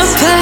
upon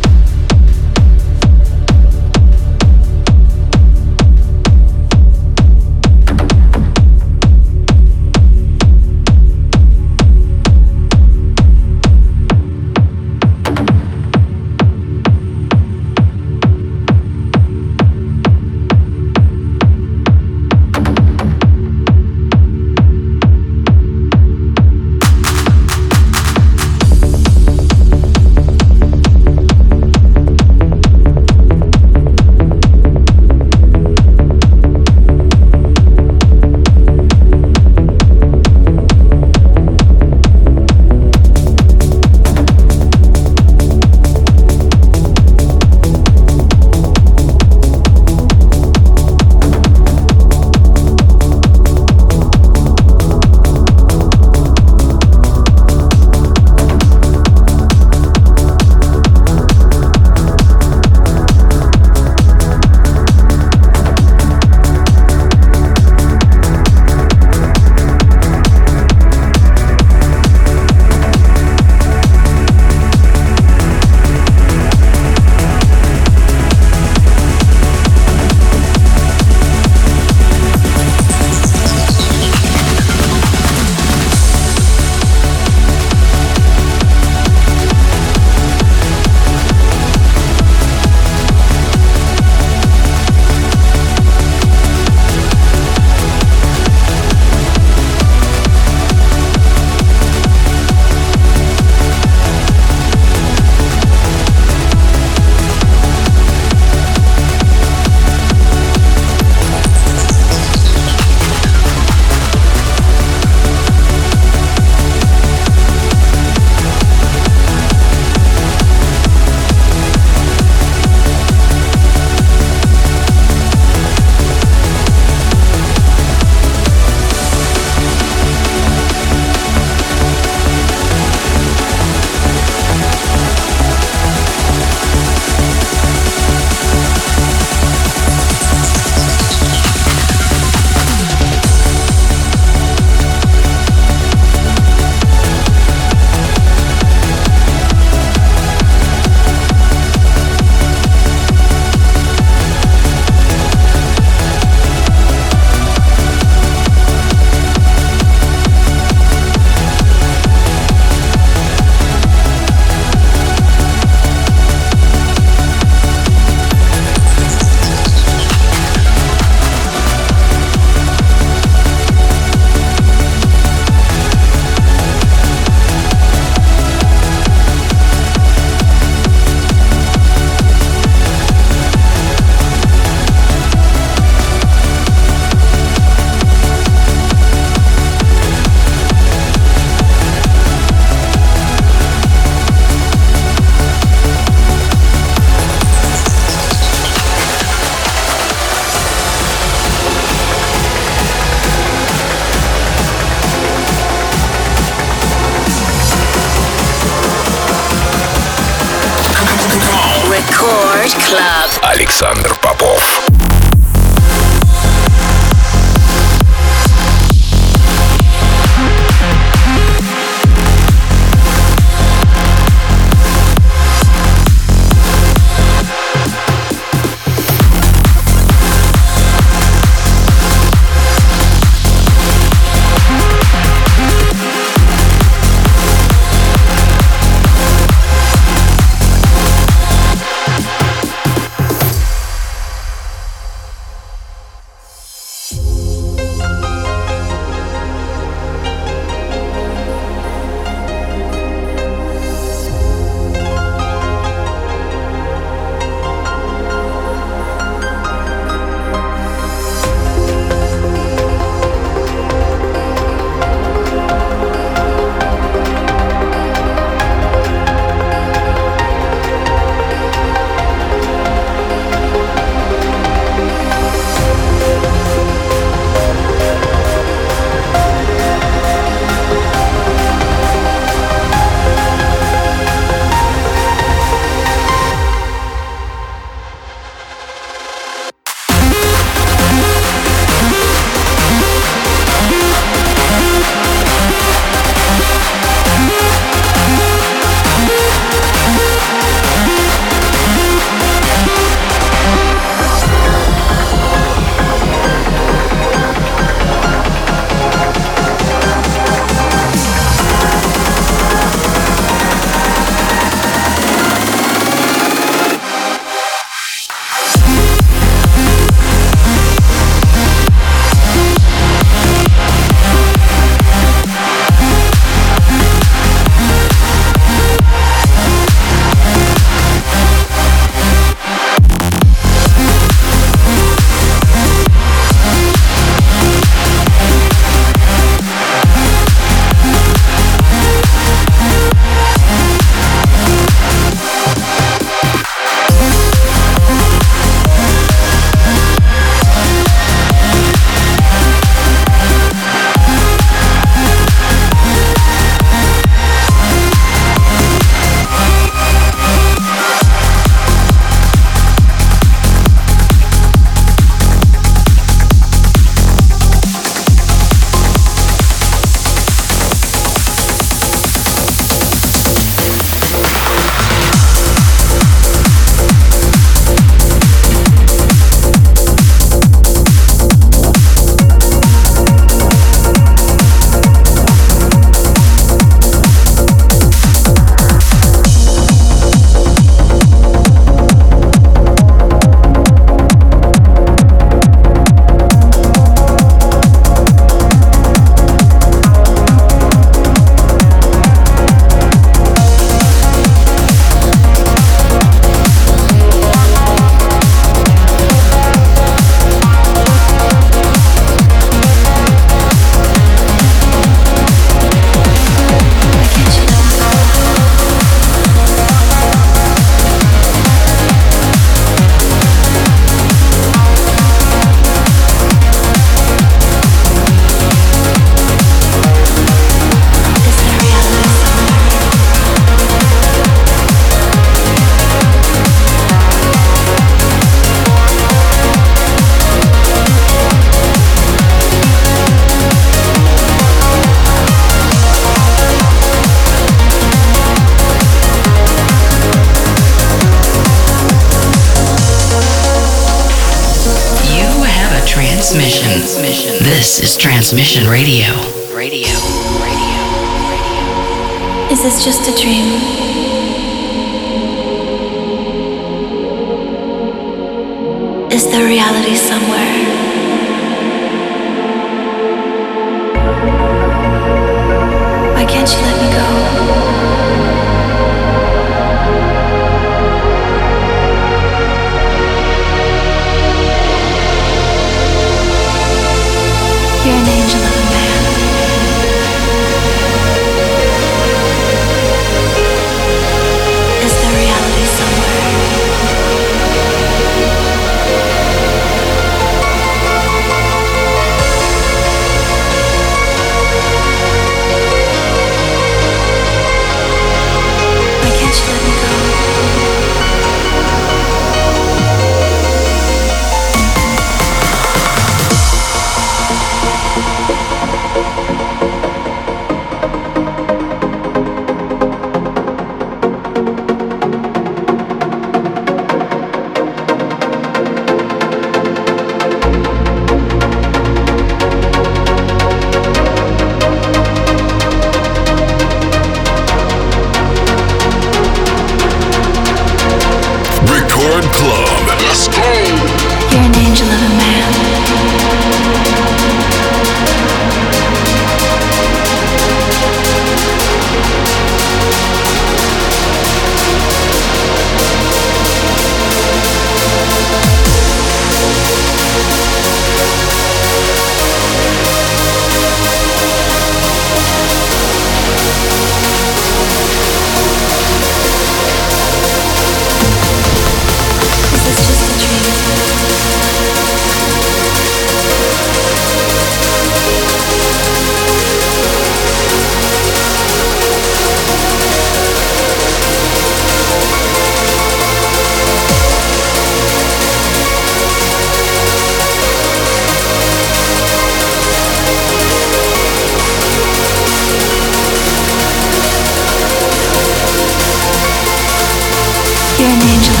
an angel.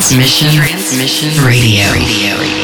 Transmission. Transmission Radio. Radio.